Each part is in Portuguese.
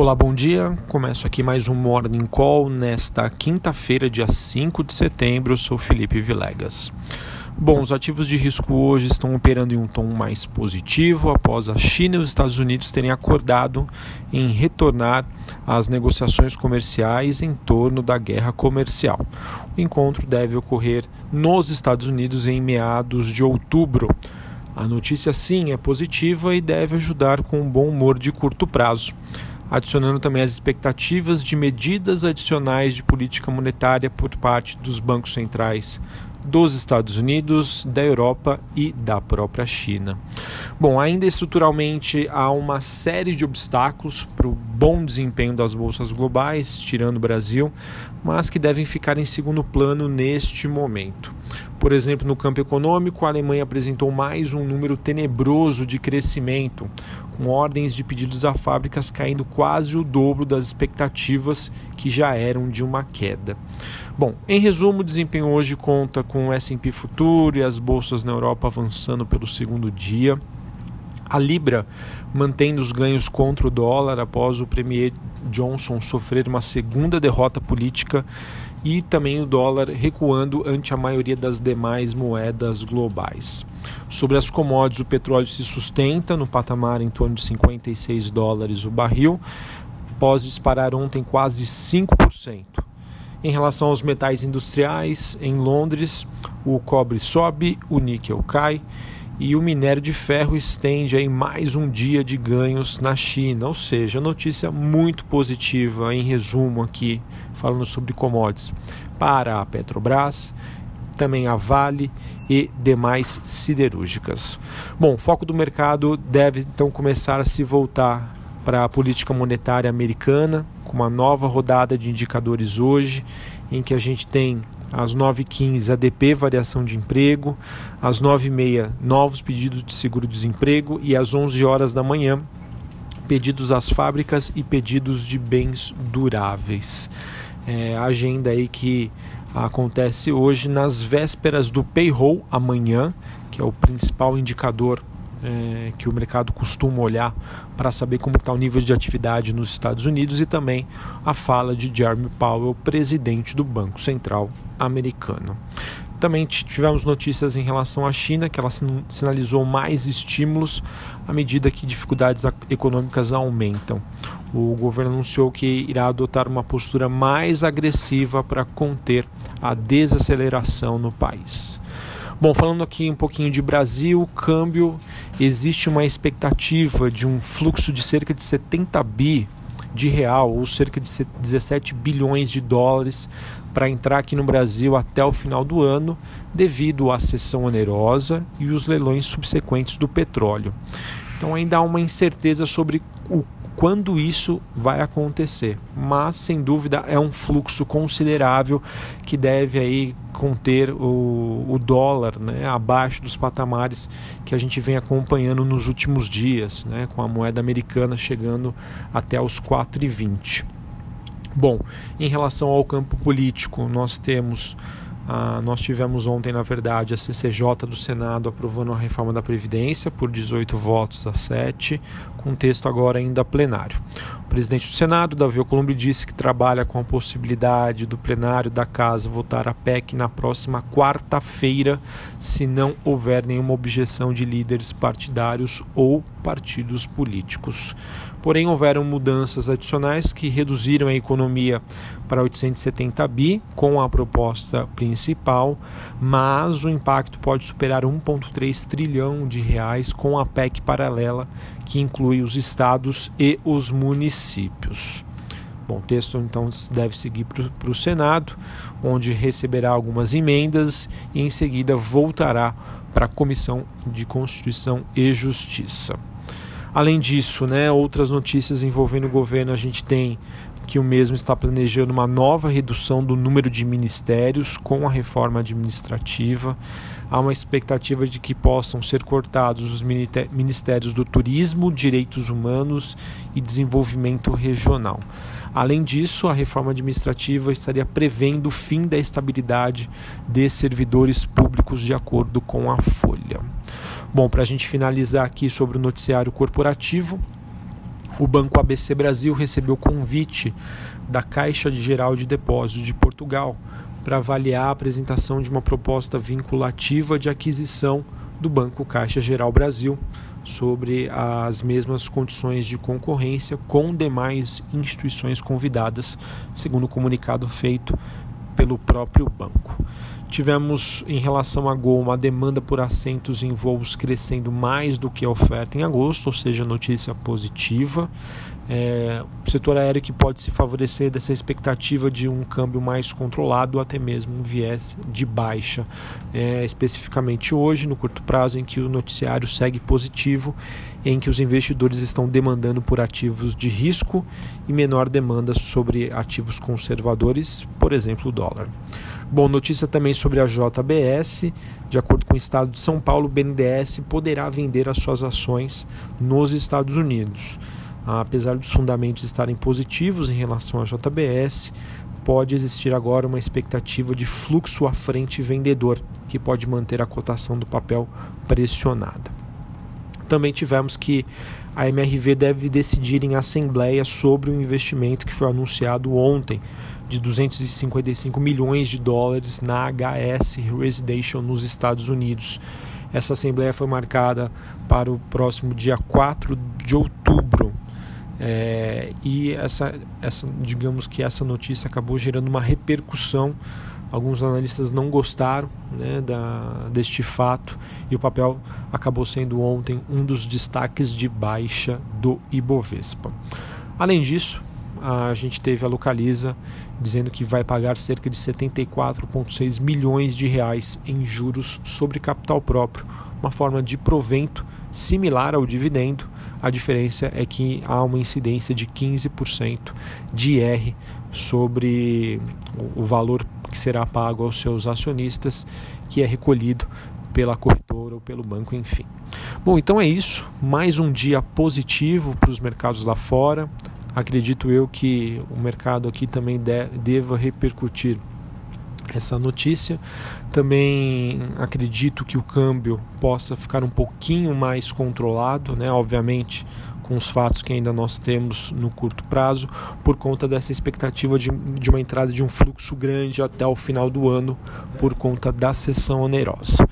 Olá, bom dia. Começo aqui mais um Morning Call nesta quinta-feira, dia 5 de setembro. Eu sou Felipe Vilegas. Bom, os ativos de risco hoje estão operando em um tom mais positivo após a China e os Estados Unidos terem acordado em retornar às negociações comerciais em torno da guerra comercial. O encontro deve ocorrer nos Estados Unidos em meados de outubro. A notícia, sim, é positiva e deve ajudar com um bom humor de curto prazo adicionando também as expectativas de medidas adicionais de política monetária por parte dos bancos centrais dos Estados Unidos, da Europa e da própria China. Bom, ainda estruturalmente há uma série de obstáculos para o bom desempenho das bolsas globais, tirando o Brasil, mas que devem ficar em segundo plano neste momento. Por exemplo, no campo econômico, a Alemanha apresentou mais um número tenebroso de crescimento, com ordens de pedidos a fábricas caindo quase o dobro das expectativas que já eram de uma queda. Bom, em resumo, o desempenho hoje conta com o S&P Futuro e as bolsas na Europa avançando pelo segundo dia. A Libra mantendo os ganhos contra o dólar após o premier Johnson sofrer uma segunda derrota política e também o dólar recuando ante a maioria das demais moedas globais. Sobre as commodities, o petróleo se sustenta no patamar em torno de 56 dólares o barril, após disparar ontem quase 5%. Em relação aos metais industriais, em Londres, o cobre sobe, o níquel cai e o minério de ferro estende aí mais um dia de ganhos na China, ou seja, notícia muito positiva em resumo aqui, falando sobre commodities para a Petrobras, também a Vale e demais siderúrgicas. Bom, o foco do mercado deve então começar a se voltar para a política monetária americana, com uma nova rodada de indicadores hoje, em que a gente tem às 9h15 ADP, variação de emprego, às 9h30 novos pedidos de seguro-desemprego e às 11 horas da manhã pedidos às fábricas e pedidos de bens duráveis. É, a agenda aí que acontece hoje nas vésperas do payroll amanhã, que é o principal indicador é, que o mercado costuma olhar para saber como está o nível de atividade nos Estados Unidos e também a fala de Jeremy Powell, presidente do Banco Central americano. Também tivemos notícias em relação à China, que ela sinalizou mais estímulos à medida que dificuldades econômicas aumentam. O governo anunciou que irá adotar uma postura mais agressiva para conter a desaceleração no país. Bom, falando aqui um pouquinho de Brasil, câmbio, existe uma expectativa de um fluxo de cerca de 70 bi de real, ou cerca de 17 bilhões de dólares, para entrar aqui no Brasil até o final do ano, devido à sessão onerosa e os leilões subsequentes do petróleo. Então ainda há uma incerteza sobre o quando isso vai acontecer. Mas, sem dúvida, é um fluxo considerável que deve aí conter o, o dólar né, abaixo dos patamares que a gente vem acompanhando nos últimos dias, né, com a moeda americana chegando até os 4,20. Bom, em relação ao campo político, nós temos ah, nós tivemos ontem, na verdade, a CCJ do Senado aprovando a reforma da Previdência por 18 votos a 7, com texto agora ainda plenário. O presidente do Senado, Davi Alcolumbre, disse que trabalha com a possibilidade do plenário da Casa votar a PEC na próxima quarta-feira, se não houver nenhuma objeção de líderes partidários ou partidos políticos. Porém, houveram mudanças adicionais que reduziram a economia para 870 bi com a proposta principal, mas o impacto pode superar 1,3 trilhão de reais com a PEC paralela que inclui os estados e os municípios. Bom, o texto então deve seguir para o Senado, onde receberá algumas emendas e em seguida voltará para a Comissão de Constituição e Justiça. Além disso, né, outras notícias envolvendo o governo, a gente tem que o mesmo está planejando uma nova redução do número de ministérios com a reforma administrativa. Há uma expectativa de que possam ser cortados os ministérios do Turismo, Direitos Humanos e Desenvolvimento Regional. Além disso, a reforma administrativa estaria prevendo o fim da estabilidade de servidores públicos de acordo com a Folha. Bom, para a gente finalizar aqui sobre o noticiário corporativo, o Banco ABC Brasil recebeu convite da Caixa Geral de Depósitos de Portugal para avaliar a apresentação de uma proposta vinculativa de aquisição do Banco Caixa Geral Brasil sobre as mesmas condições de concorrência com demais instituições convidadas, segundo o comunicado feito pelo próprio banco. Tivemos, em relação a Gol, uma demanda por assentos em voos crescendo mais do que a oferta em agosto, ou seja, notícia positiva. É, o setor aéreo que pode se favorecer dessa expectativa de um câmbio mais controlado até mesmo um viés de baixa. É, especificamente hoje, no curto prazo, em que o noticiário segue positivo, em que os investidores estão demandando por ativos de risco e menor demanda sobre ativos conservadores, por exemplo, o dólar. Bom, notícia também sobre a JBS. De acordo com o Estado de São Paulo, o BNDES poderá vender as suas ações nos Estados Unidos. Apesar dos fundamentos estarem positivos em relação à JBS, pode existir agora uma expectativa de fluxo à frente vendedor, que pode manter a cotação do papel pressionada. Também tivemos que a MRV deve decidir em assembleia sobre o investimento que foi anunciado ontem de 255 milhões de dólares na HS Residential nos Estados Unidos. Essa assembleia foi marcada para o próximo dia 4 de outubro. É, e essa, essa, digamos que essa notícia acabou gerando uma repercussão. Alguns analistas não gostaram né, da, deste fato e o papel acabou sendo ontem um dos destaques de baixa do Ibovespa. Além disso, a gente teve a Localiza dizendo que vai pagar cerca de 74,6 milhões de reais em juros sobre capital próprio, uma forma de provento similar ao dividendo. A diferença é que há uma incidência de 15% de IR sobre o valor será pago aos seus acionistas, que é recolhido pela corretora ou pelo banco, enfim. Bom, então é isso. Mais um dia positivo para os mercados lá fora acredito eu que o mercado aqui também de, deva repercutir essa notícia. Também acredito que o câmbio possa ficar um pouquinho mais controlado, né? Obviamente, com os fatos que ainda nós temos no curto prazo, por conta dessa expectativa de, de uma entrada de um fluxo grande até o final do ano, por conta da sessão onerosa.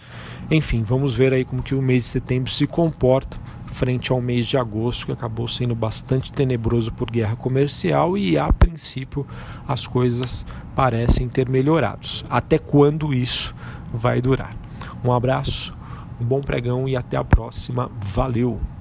Enfim, vamos ver aí como que o mês de setembro se comporta frente ao mês de agosto, que acabou sendo bastante tenebroso por guerra comercial e a princípio as coisas parecem ter melhorado. Até quando isso vai durar? Um abraço, um bom pregão e até a próxima. Valeu!